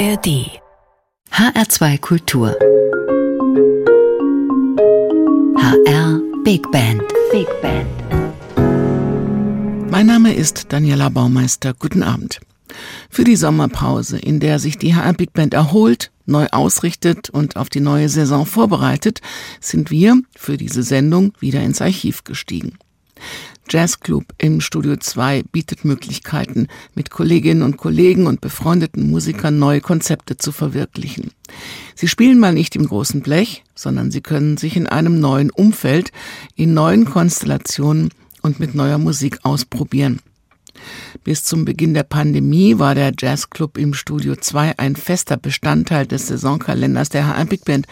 ARD HR2 Kultur HR Big Band Big Band Mein Name ist Daniela Baumeister. Guten Abend. Für die Sommerpause, in der sich die HR Big Band erholt, neu ausrichtet und auf die neue Saison vorbereitet, sind wir für diese Sendung wieder ins Archiv gestiegen. Jazzclub im Studio 2 bietet Möglichkeiten, mit Kolleginnen und Kollegen und befreundeten Musikern neue Konzepte zu verwirklichen. Sie spielen mal nicht im großen Blech, sondern sie können sich in einem neuen Umfeld, in neuen Konstellationen und mit neuer Musik ausprobieren. Bis zum Beginn der Pandemie war der Jazzclub im Studio 2 ein fester Bestandteil des Saisonkalenders der HR Big Band,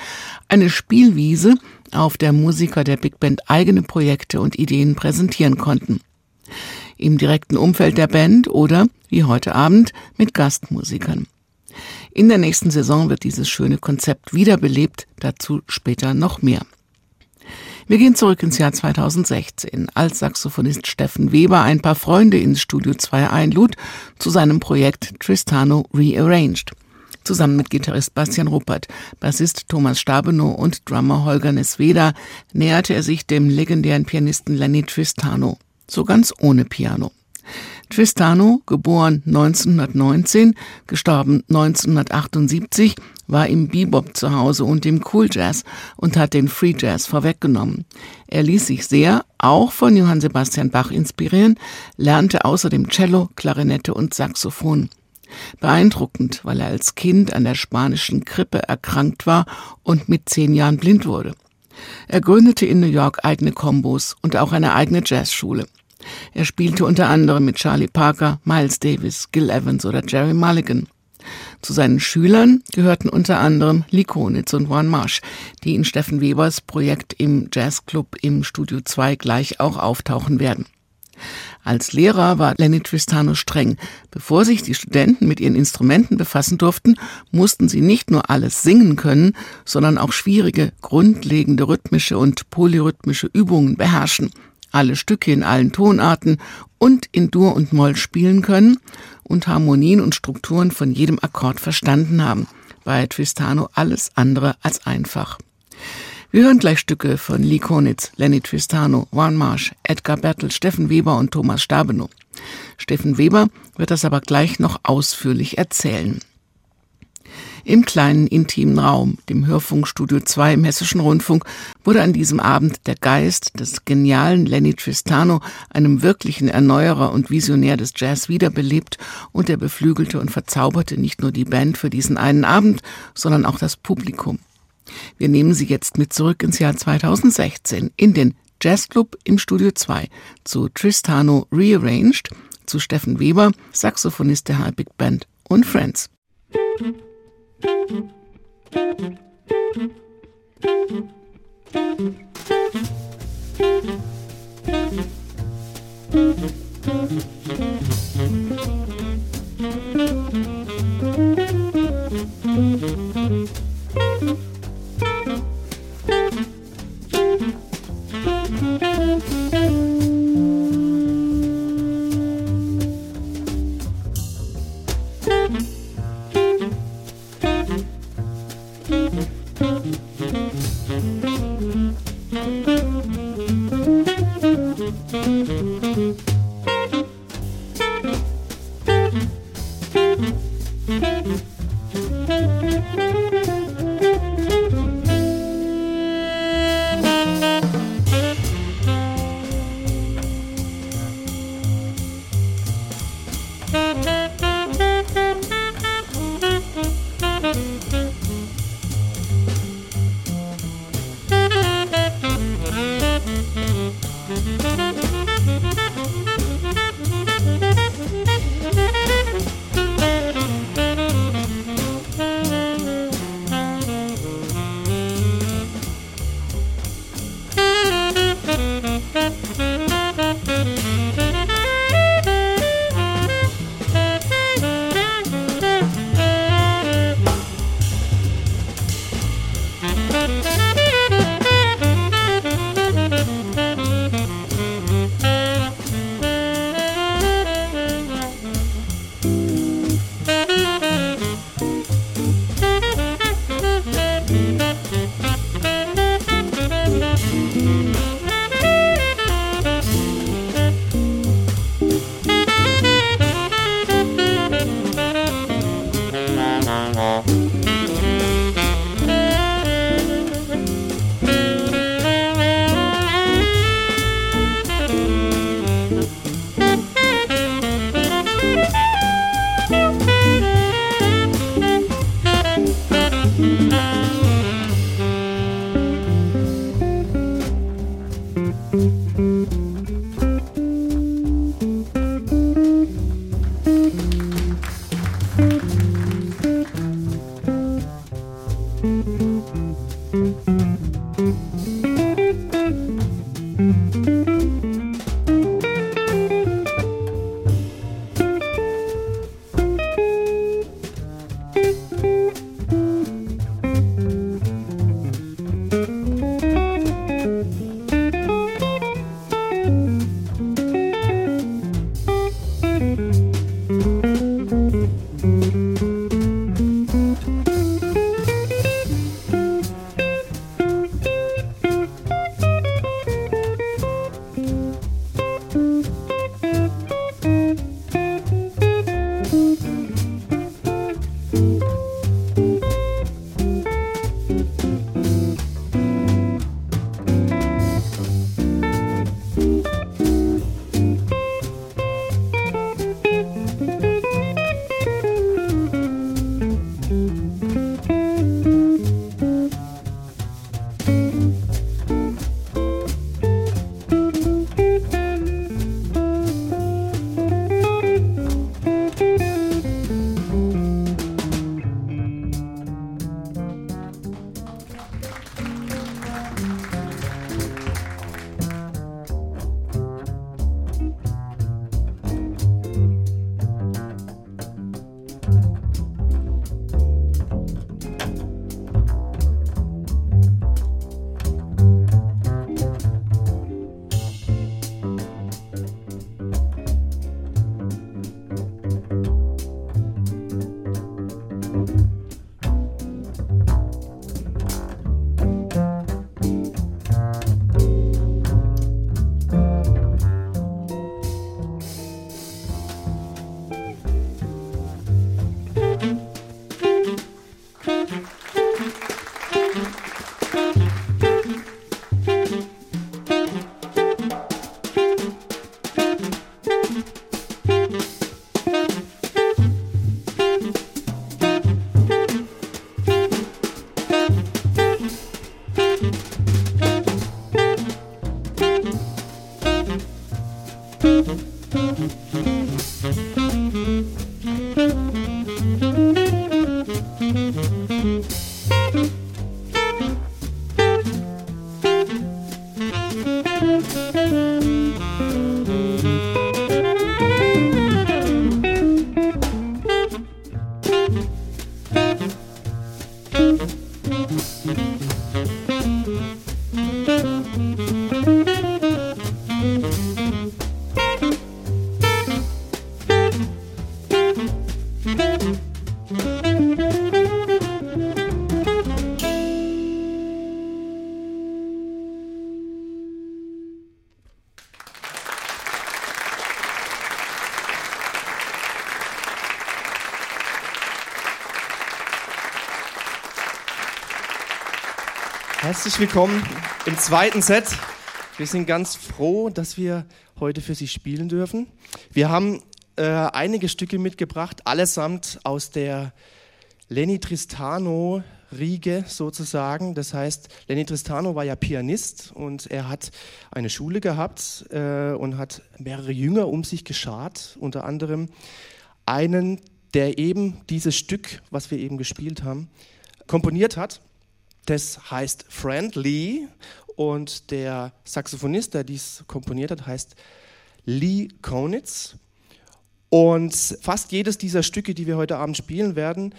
eine Spielwiese, auf der Musiker der Big Band eigene Projekte und Ideen präsentieren konnten. Im direkten Umfeld der Band oder, wie heute Abend, mit Gastmusikern. In der nächsten Saison wird dieses schöne Konzept wiederbelebt, dazu später noch mehr. Wir gehen zurück ins Jahr 2016, als Saxophonist Steffen Weber ein paar Freunde ins Studio 2 einlud zu seinem Projekt Tristano Rearranged. Zusammen mit Gitarrist Bastian Ruppert, Bassist Thomas Stabenow und Drummer Holger Nesveda näherte er sich dem legendären Pianisten Lenny Tristano, so ganz ohne Piano. Tristano, geboren 1919, gestorben 1978, war im Bebop zu Hause und im Cool Jazz und hat den Free Jazz vorweggenommen. Er ließ sich sehr auch von Johann Sebastian Bach inspirieren, lernte außerdem Cello, Klarinette und Saxophon. Beeindruckend, weil er als Kind an der spanischen Grippe erkrankt war und mit zehn Jahren blind wurde. Er gründete in New York eigene Kombos und auch eine eigene Jazzschule. Er spielte unter anderem mit Charlie Parker, Miles Davis, Gil Evans oder Jerry Mulligan. Zu seinen Schülern gehörten unter anderem Lee Konitz und Juan Marsch, die in Steffen Webers Projekt im Jazzclub im Studio 2 gleich auch auftauchen werden. Als Lehrer war Lenny Tristano streng. Bevor sich die Studenten mit ihren Instrumenten befassen durften, mussten sie nicht nur alles singen können, sondern auch schwierige, grundlegende rhythmische und polyrhythmische Übungen beherrschen alle Stücke in allen Tonarten und in Dur und Moll spielen können und Harmonien und Strukturen von jedem Akkord verstanden haben. Bei Tristano alles andere als einfach. Wir hören gleich Stücke von Lee Konitz, Lenny Tristano, Juan Marsh, Edgar Bertel, Steffen Weber und Thomas Stabenow. Steffen Weber wird das aber gleich noch ausführlich erzählen. Im kleinen intimen Raum, dem Hörfunkstudio 2 im Hessischen Rundfunk, wurde an diesem Abend der Geist des genialen Lenny Tristano, einem wirklichen Erneuerer und Visionär des Jazz, wiederbelebt und er beflügelte und verzauberte nicht nur die Band für diesen einen Abend, sondern auch das Publikum. Wir nehmen Sie jetzt mit zurück ins Jahr 2016 in den Jazzclub im Studio 2 zu Tristano Rearranged, zu Steffen Weber, Saxophonist der High Big Band und Friends. Musik Herzlich willkommen im zweiten Set. Wir sind ganz froh, dass wir heute für Sie spielen dürfen. Wir haben äh, einige Stücke mitgebracht, allesamt aus der Lenny Tristano Riege sozusagen. Das heißt, Lenny Tristano war ja Pianist und er hat eine Schule gehabt äh, und hat mehrere Jünger um sich geschart, unter anderem einen, der eben dieses Stück, was wir eben gespielt haben, komponiert hat. Das heißt Friendly und der Saxophonist, der dies komponiert hat, heißt Lee Konitz. Und fast jedes dieser Stücke, die wir heute Abend spielen werden,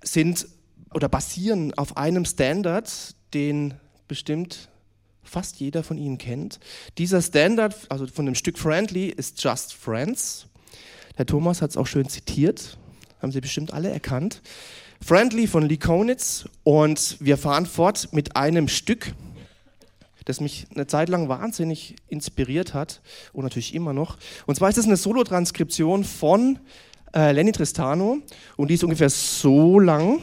sind oder basieren auf einem Standard, den bestimmt fast jeder von Ihnen kennt. Dieser Standard, also von dem Stück Friendly, ist Just Friends. Der Thomas hat es auch schön zitiert, haben Sie bestimmt alle erkannt. Friendly von Lee Konitz und wir fahren fort mit einem Stück, das mich eine Zeit lang wahnsinnig inspiriert hat und natürlich immer noch. Und zwar ist es eine Solotranskription von äh, Lenny Tristano und die ist ungefähr so lang.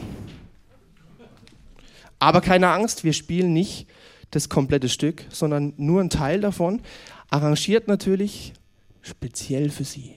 Aber keine Angst, wir spielen nicht das komplette Stück, sondern nur einen Teil davon, arrangiert natürlich speziell für Sie.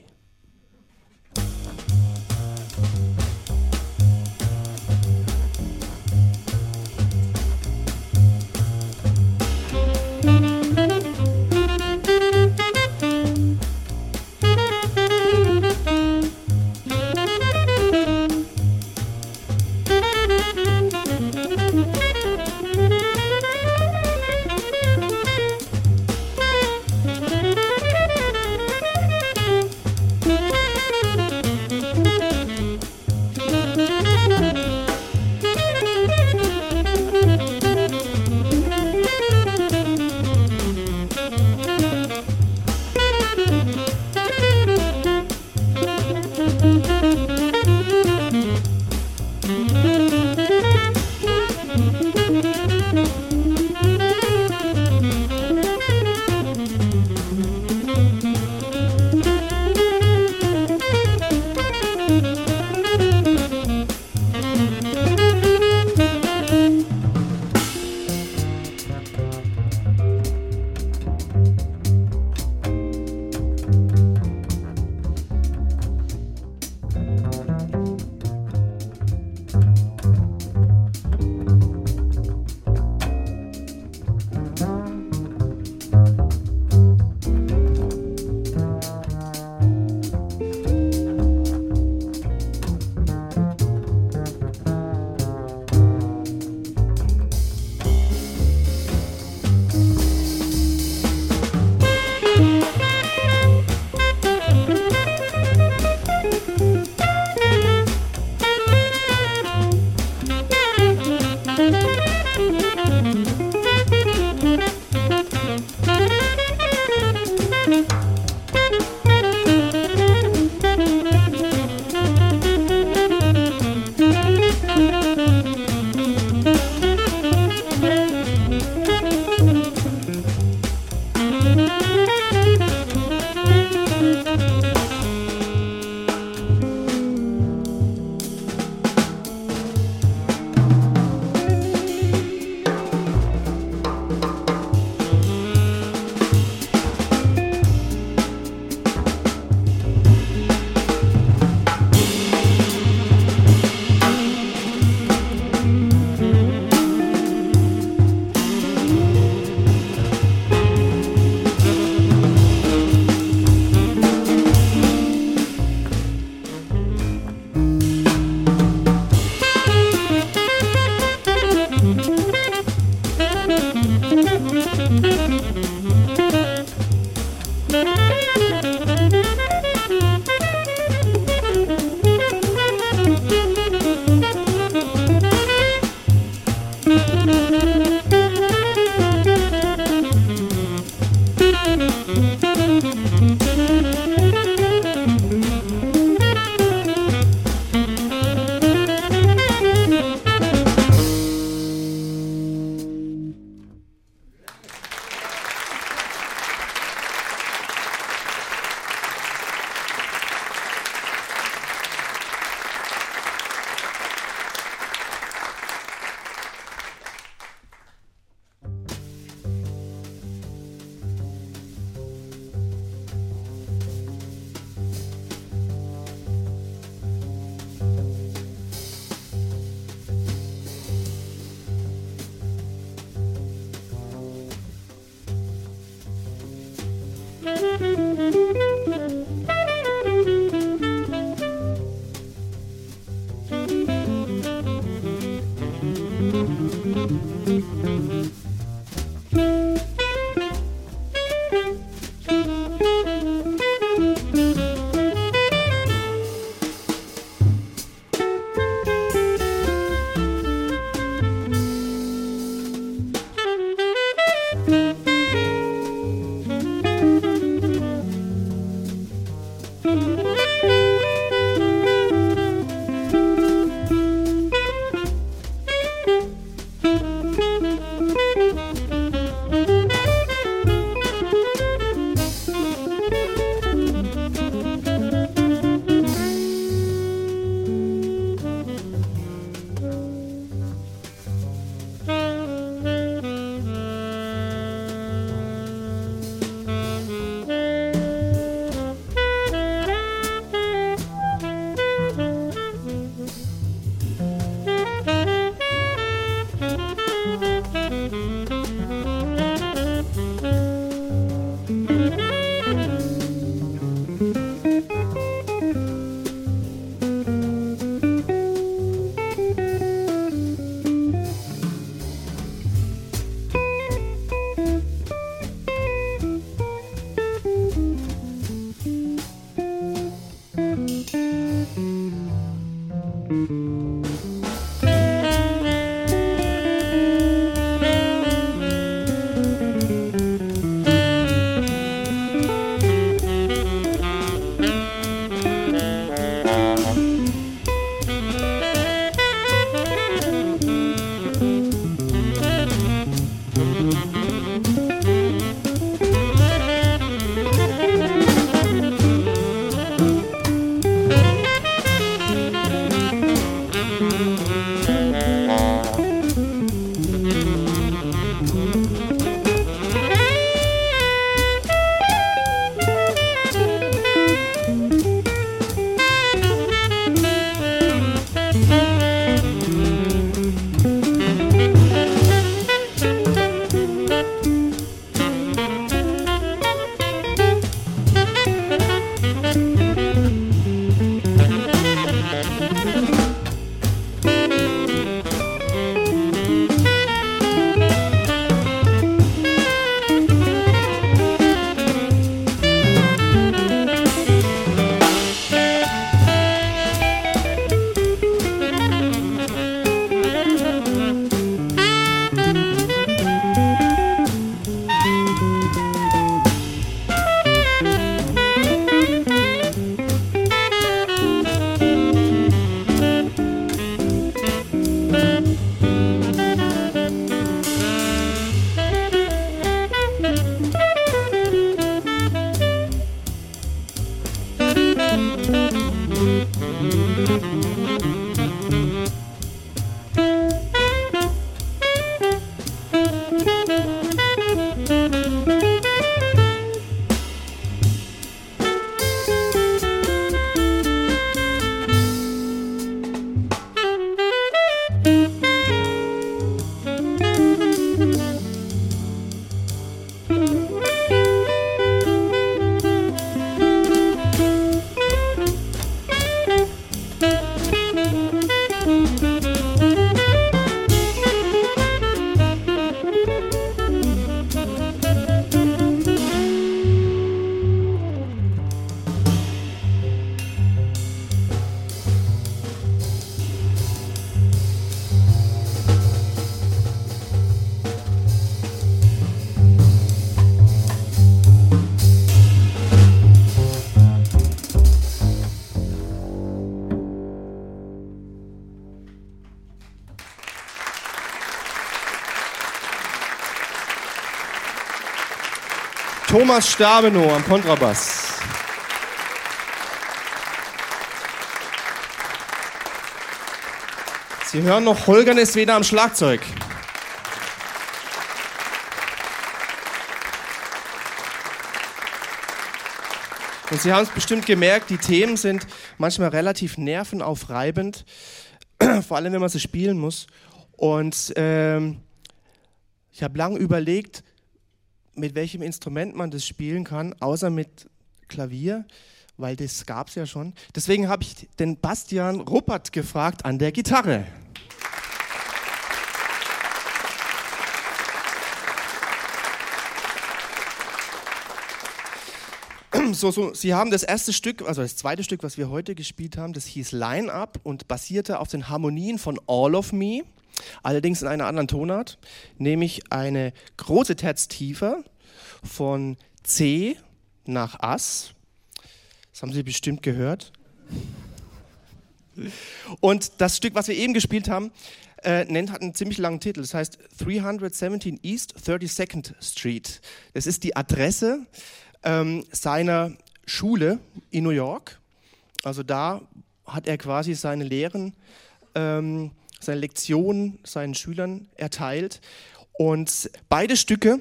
Thomas Stabenow am Kontrabass. Sie hören noch Holger Nesweder am Schlagzeug. Und Sie haben es bestimmt gemerkt, die Themen sind manchmal relativ nervenaufreibend, vor allem wenn man sie spielen muss. Und ähm, ich habe lange überlegt, mit welchem Instrument man das spielen kann, außer mit Klavier, weil das gab es ja schon. Deswegen habe ich den Bastian Ruppert gefragt an der Gitarre. So, so, Sie haben das erste Stück, also das zweite Stück, was wir heute gespielt haben, das hieß Line Up und basierte auf den Harmonien von All of Me allerdings in einer anderen Tonart, nämlich eine große Terz tiefer von C nach Ass. Das haben Sie bestimmt gehört. Und das Stück, was wir eben gespielt haben, äh, nennt, hat einen ziemlich langen Titel. Das heißt 317 East 32nd Street. Das ist die Adresse ähm, seiner Schule in New York. Also da hat er quasi seine Lehren ähm, seine Lektionen seinen Schülern erteilt. Und beide Stücke,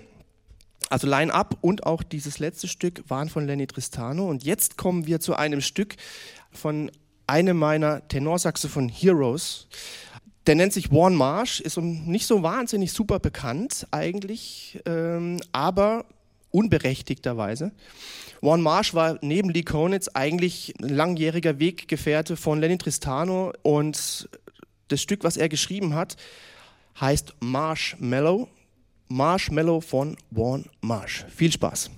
also Line Up und auch dieses letzte Stück, waren von Lenny Tristano. Und jetzt kommen wir zu einem Stück von einem meiner Tenorsaxophon Heroes. Der nennt sich Warren Marsh, ist nicht so wahnsinnig super bekannt eigentlich, ähm, aber unberechtigterweise. Warren Marsh war neben Lee Konitz eigentlich ein langjähriger Weggefährte von Lenny Tristano und das Stück, was er geschrieben hat, heißt Marshmallow. Marshmallow von Warren Marsh. Viel Spaß.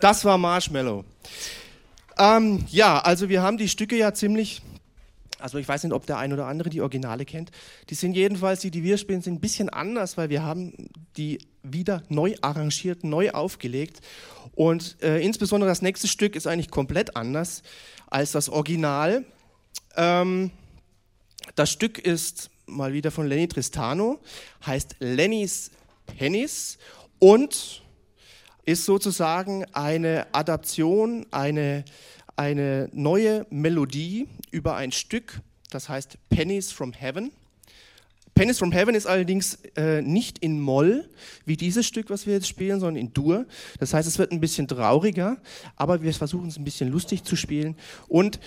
Das war Marshmallow. Ähm, ja, also wir haben die Stücke ja ziemlich, also ich weiß nicht, ob der ein oder andere die Originale kennt. Die sind jedenfalls, die, die wir spielen, sind ein bisschen anders, weil wir haben die wieder neu arrangiert, neu aufgelegt. Und äh, insbesondere das nächste Stück ist eigentlich komplett anders als das Original. Ähm, das Stück ist mal wieder von Lenny Tristano, heißt Lenny's Pennies und ist sozusagen eine Adaption, eine, eine neue Melodie über ein Stück, das heißt Pennies from Heaven. Pennies from Heaven ist allerdings äh, nicht in Moll, wie dieses Stück, was wir jetzt spielen, sondern in Dur. Das heißt, es wird ein bisschen trauriger, aber wir versuchen es ein bisschen lustig zu spielen. Und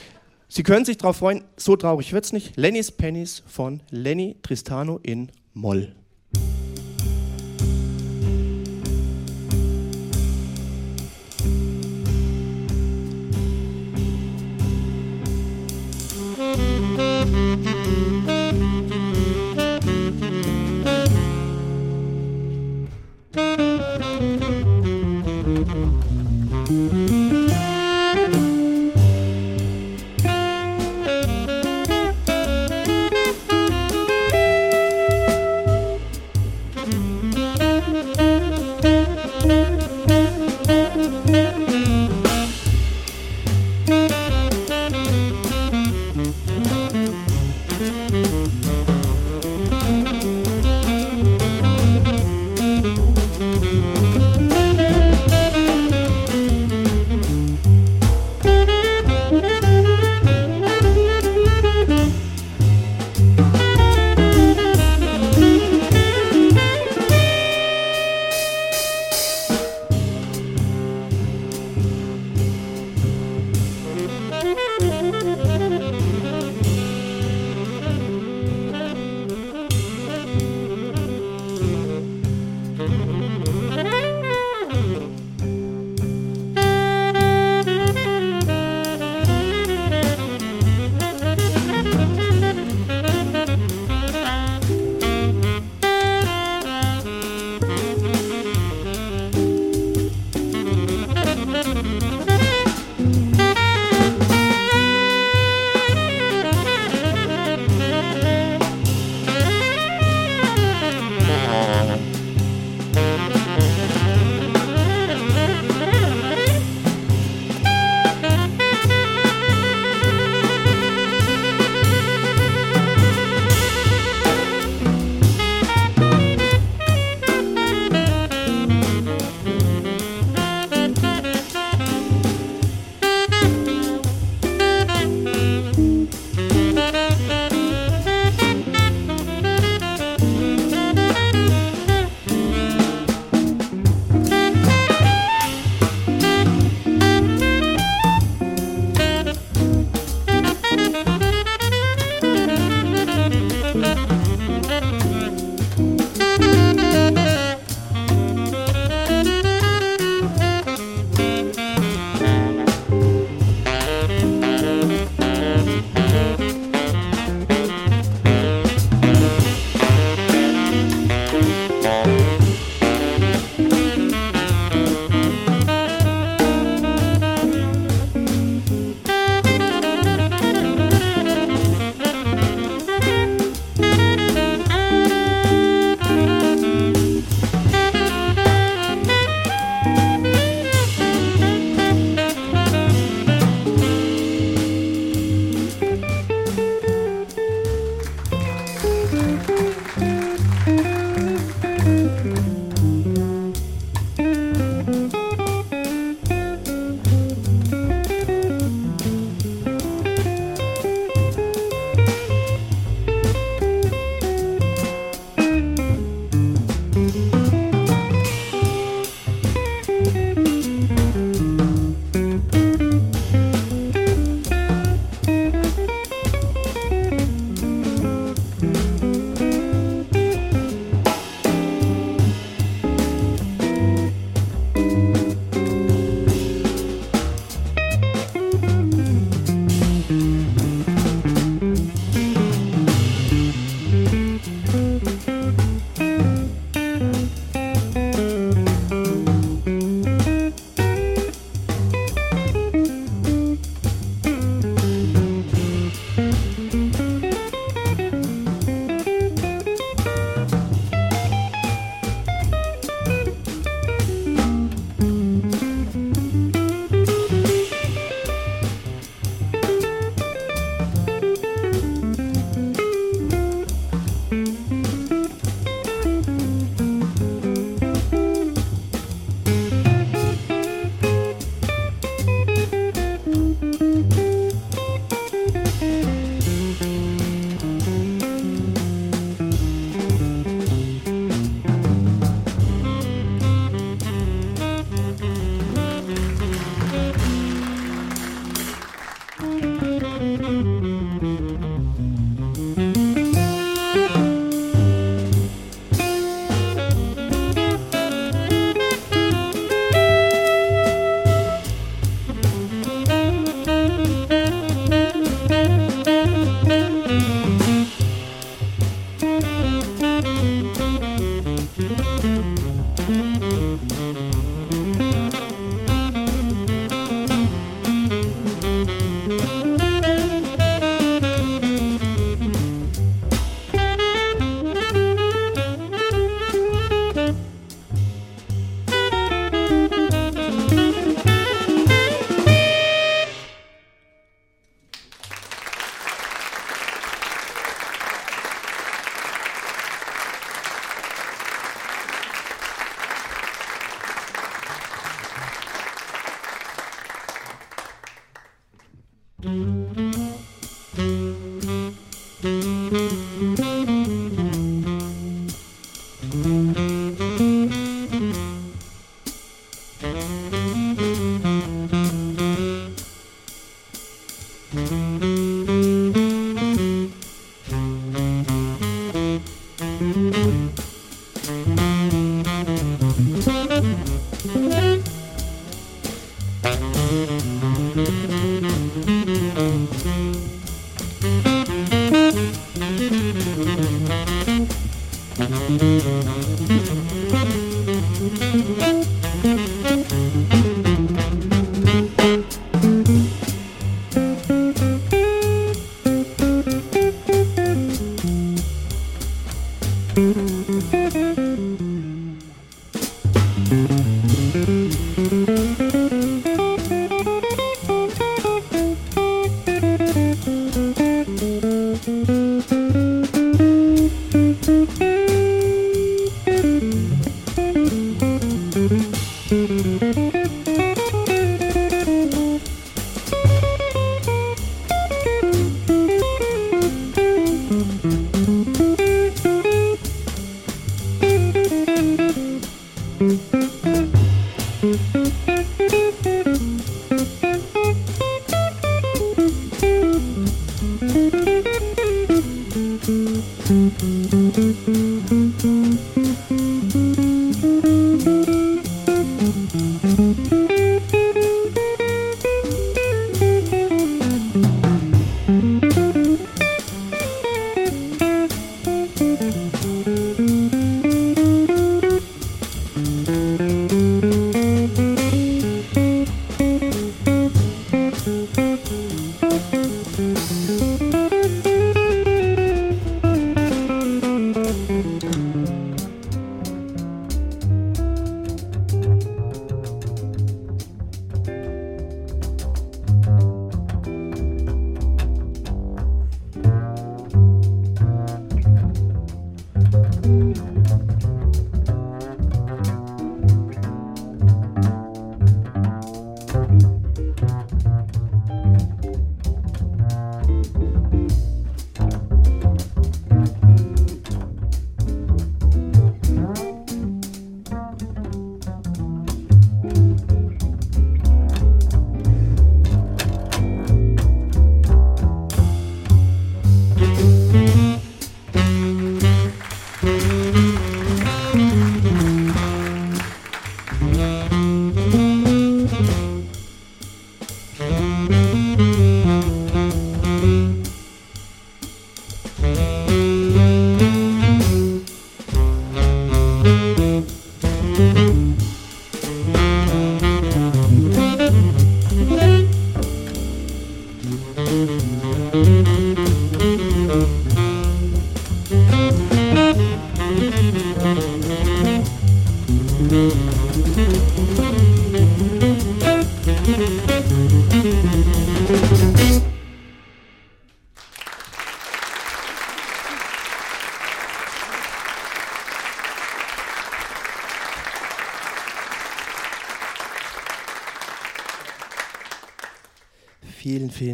Sie können sich darauf freuen, so traurig wird es nicht. Lenny's Pennies von Lenny Tristano in Moll.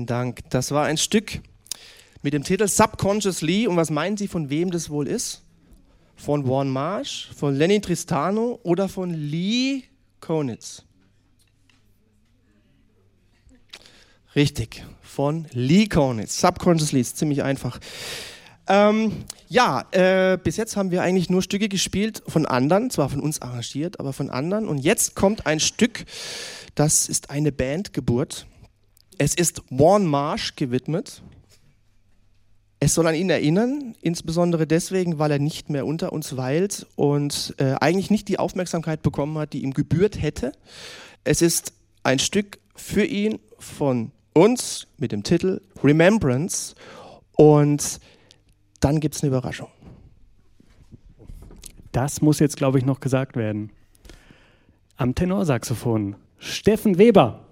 Dank. Das war ein Stück mit dem Titel Subconsciously. Und was meinen Sie, von wem das wohl ist? Von Warren Marsh, von Lenny Tristano oder von Lee Konitz? Richtig, von Lee Konitz. Subconsciously ist ziemlich einfach. Ähm, ja, äh, bis jetzt haben wir eigentlich nur Stücke gespielt von anderen, zwar von uns arrangiert, aber von anderen. Und jetzt kommt ein Stück, das ist eine Bandgeburt. Es ist Warren Marsh gewidmet. Es soll an ihn erinnern, insbesondere deswegen, weil er nicht mehr unter uns weilt und äh, eigentlich nicht die Aufmerksamkeit bekommen hat, die ihm gebührt hätte. Es ist ein Stück für ihn von uns mit dem Titel Remembrance und dann gibt es eine Überraschung. Das muss jetzt, glaube ich, noch gesagt werden. Am Tenorsaxophon Steffen Weber.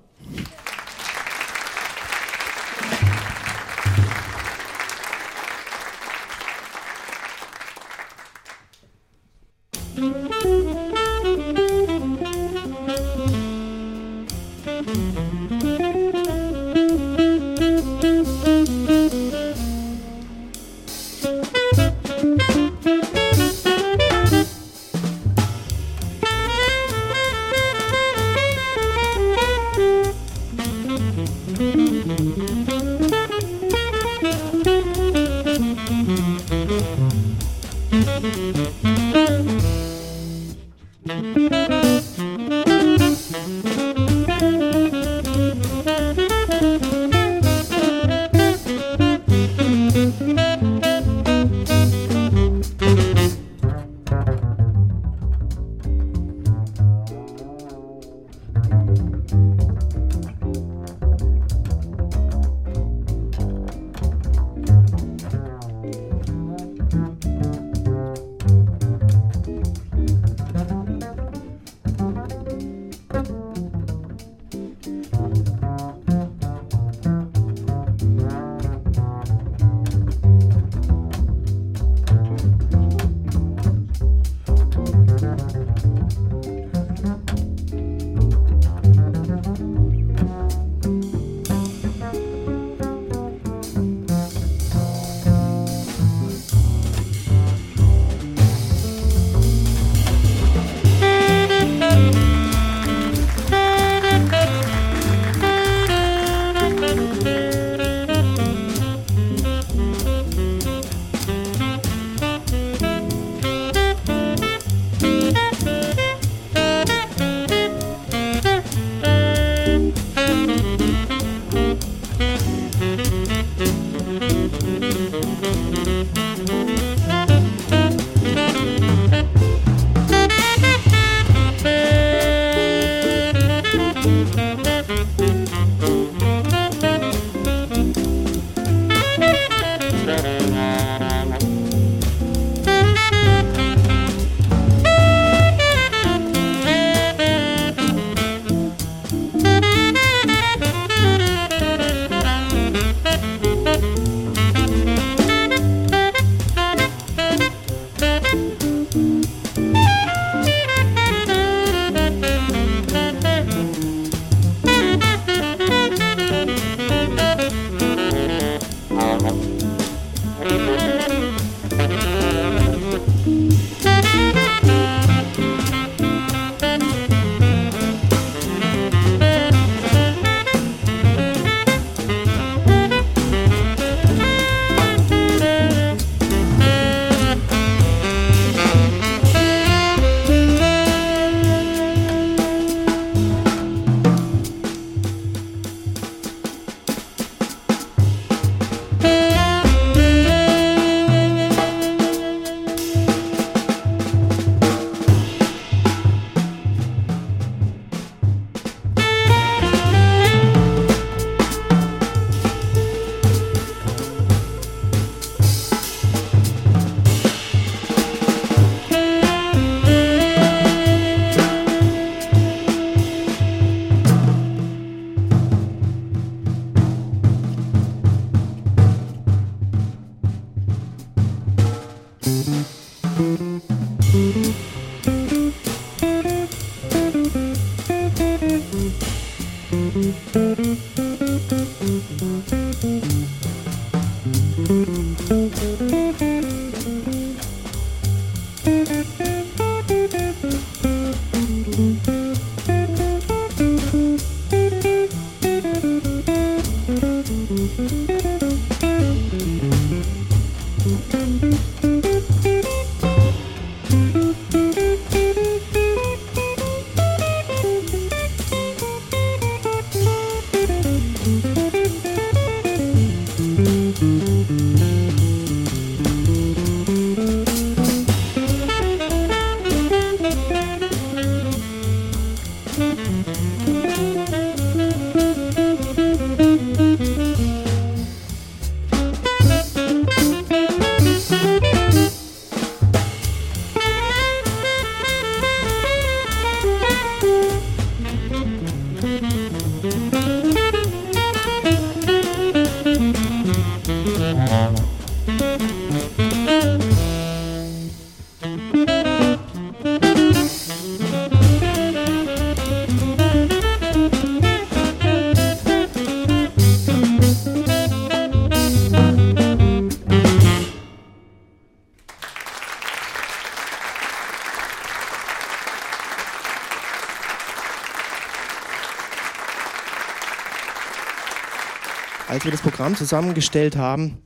Programm zusammengestellt haben,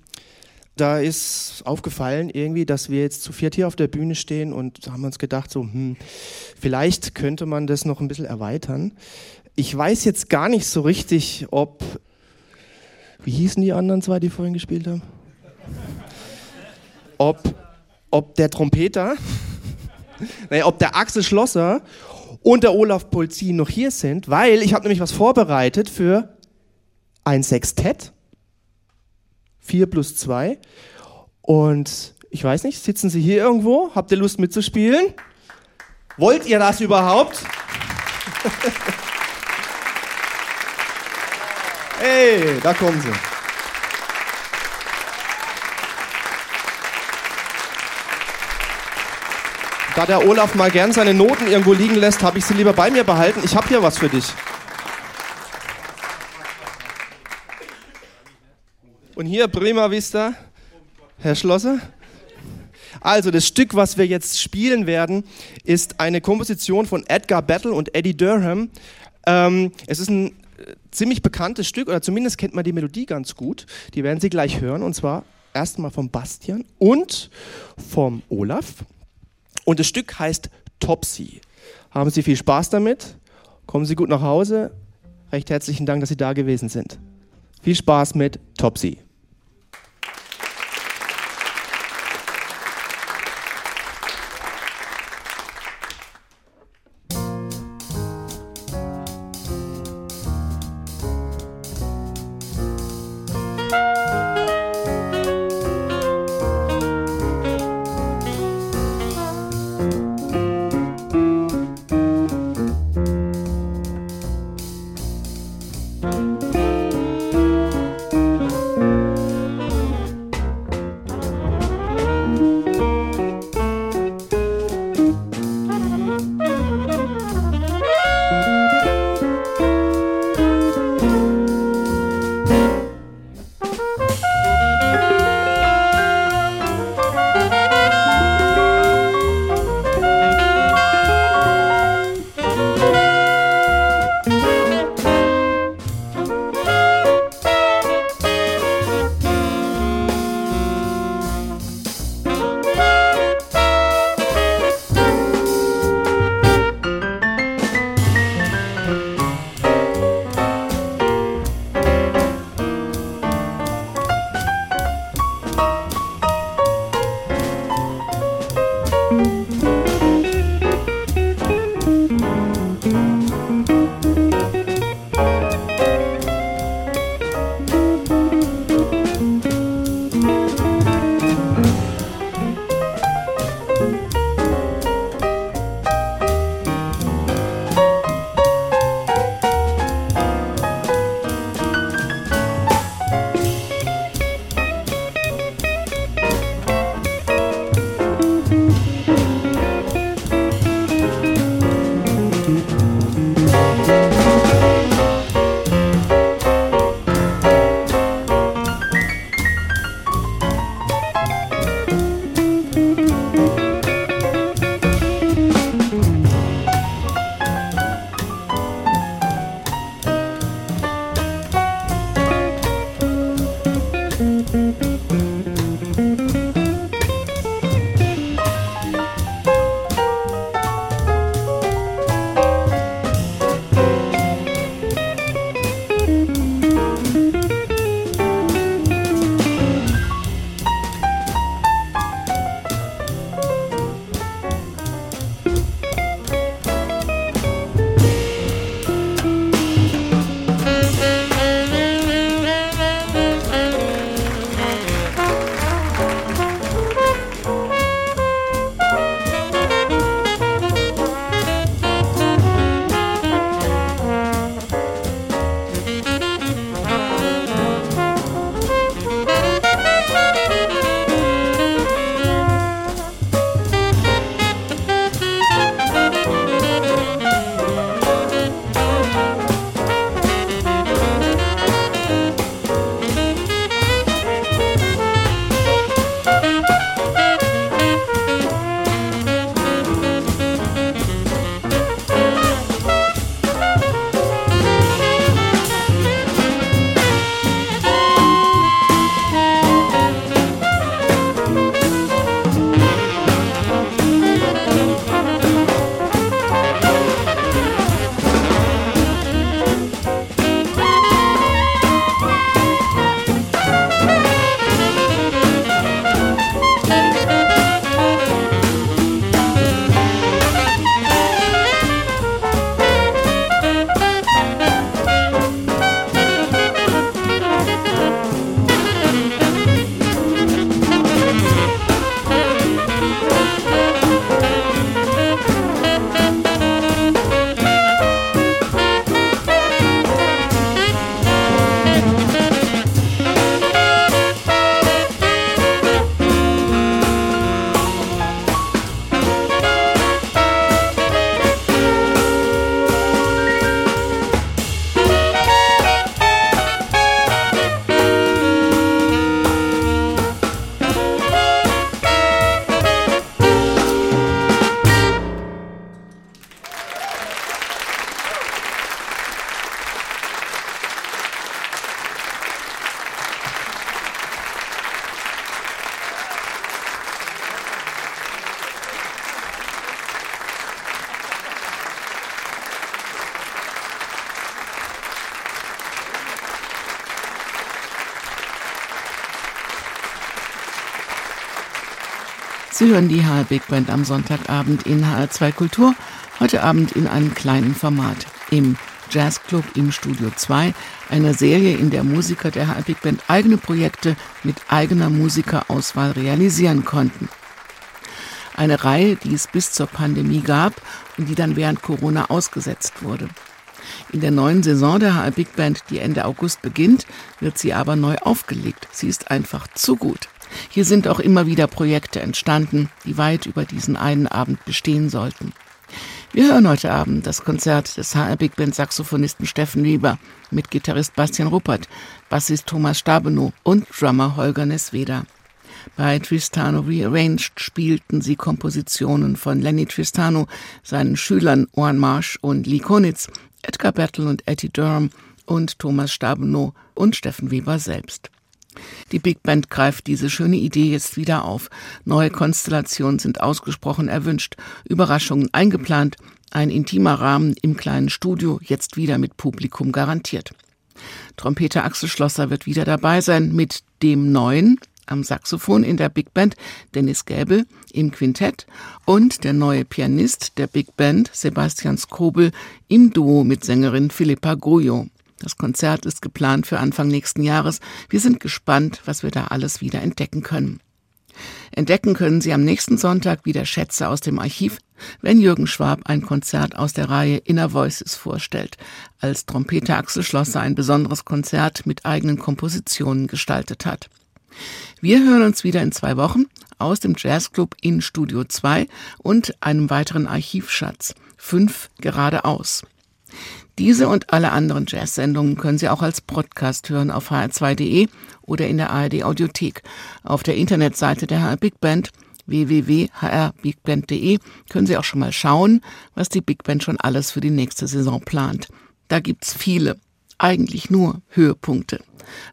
da ist aufgefallen irgendwie, dass wir jetzt zu viert hier auf der Bühne stehen und haben uns gedacht, so, hm, vielleicht könnte man das noch ein bisschen erweitern. Ich weiß jetzt gar nicht so richtig, ob, wie hießen die anderen zwei, die vorhin gespielt haben? Ob, ob der Trompeter, nee, ob der Axel Schlosser und der Olaf Polzin noch hier sind, weil ich habe nämlich was vorbereitet für ein Sextett, vier plus zwei. Und ich weiß nicht, sitzen Sie hier irgendwo? Habt ihr Lust mitzuspielen? Wollt ihr das überhaupt? hey, da kommen Sie. Da der Olaf mal gern seine Noten irgendwo liegen lässt, habe ich sie lieber bei mir behalten. Ich habe hier was für dich. Und hier Prima Vista, Herr Schlosser. Also das Stück, was wir jetzt spielen werden, ist eine Komposition von Edgar Battle und Eddie Durham. Ähm, es ist ein äh, ziemlich bekanntes Stück, oder zumindest kennt man die Melodie ganz gut. Die werden Sie gleich hören, und zwar erstmal vom Bastian und vom Olaf. Und das Stück heißt Topsy. Haben Sie viel Spaß damit? Kommen Sie gut nach Hause. Recht herzlichen Dank, dass Sie da gewesen sind. Viel Spaß mit Topsy. Sie hören die HR Big Band am Sonntagabend in HR2 Kultur, heute Abend in einem kleinen Format im Jazzclub im Studio 2, einer Serie, in der Musiker der HR Big Band eigene Projekte mit eigener Musikerauswahl realisieren konnten. Eine Reihe, die es bis zur Pandemie gab und die dann während Corona ausgesetzt wurde. In der neuen Saison der HR Big Band, die Ende August beginnt, wird sie aber neu aufgelegt. Sie ist einfach zu gut. Hier sind auch immer wieder Projekte entstanden, die weit über diesen einen Abend bestehen sollten. Wir hören heute Abend das Konzert des HR Big Band Saxophonisten Steffen Weber mit Gitarrist Bastian Ruppert, Bassist Thomas Stabenow und Drummer Holger Nesweda. Bei Tristano Rearranged spielten sie Kompositionen von Lenny Tristano, seinen Schülern Oran Marsh und Lee Konitz, Edgar Battle und Eddie Durham und Thomas Stabenow und Steffen Weber selbst. Die Big Band greift diese schöne Idee jetzt wieder auf. Neue Konstellationen sind ausgesprochen erwünscht, Überraschungen eingeplant, ein intimer Rahmen im kleinen Studio jetzt wieder mit Publikum garantiert. Trompeter Axel Schlosser wird wieder dabei sein mit dem neuen am Saxophon in der Big Band Dennis Gäbel im Quintett und der neue Pianist der Big Band Sebastian Skobel im Duo mit Sängerin Philippa Goyo. Das Konzert ist geplant für Anfang nächsten Jahres. Wir sind gespannt, was wir da alles wieder entdecken können. Entdecken können Sie am nächsten Sonntag wieder Schätze aus dem Archiv, wenn Jürgen Schwab ein Konzert aus der Reihe Inner Voices vorstellt, als Trompeter Axel Schlosser ein besonderes Konzert mit eigenen Kompositionen gestaltet hat. Wir hören uns wieder in zwei Wochen aus dem Jazzclub in Studio 2 und einem weiteren Archivschatz. Fünf geradeaus. Diese und alle anderen Jazz-Sendungen können Sie auch als Podcast hören auf hr2.de oder in der ARD Audiothek. Auf der Internetseite der HR Big Band www.hrbigband.de können Sie auch schon mal schauen, was die Big Band schon alles für die nächste Saison plant. Da gibt's viele, eigentlich nur Höhepunkte.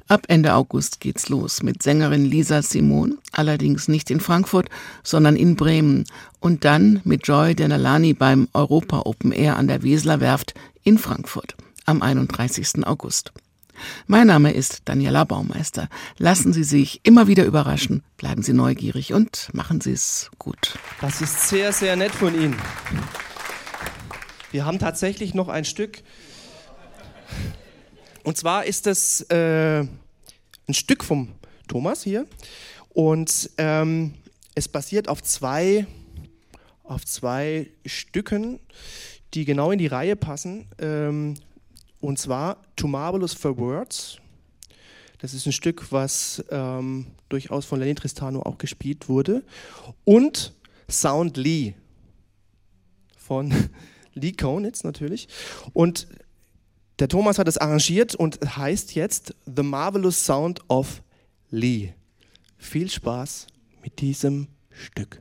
Ab Ende August geht's los mit Sängerin Lisa Simon, allerdings nicht in Frankfurt, sondern in Bremen und dann mit Joy Denalani beim Europa Open Air an der Weseler Werft in Frankfurt am 31. August. Mein Name ist Daniela Baumeister. Lassen Sie sich immer wieder überraschen, bleiben Sie neugierig und machen Sie es gut. Das ist sehr, sehr nett von Ihnen. Wir haben tatsächlich noch ein Stück. Und zwar ist es äh, ein Stück vom Thomas hier. Und ähm, es basiert auf zwei, auf zwei Stücken, die genau in die Reihe passen. Ähm, und zwar Too Marvelous for Words. Das ist ein Stück, was ähm, durchaus von Lenny Tristano auch gespielt wurde. Und Sound Lee von Lee Konitz natürlich. Und der Thomas hat es arrangiert und heißt jetzt The Marvelous Sound of Lee. Viel Spaß mit diesem Stück.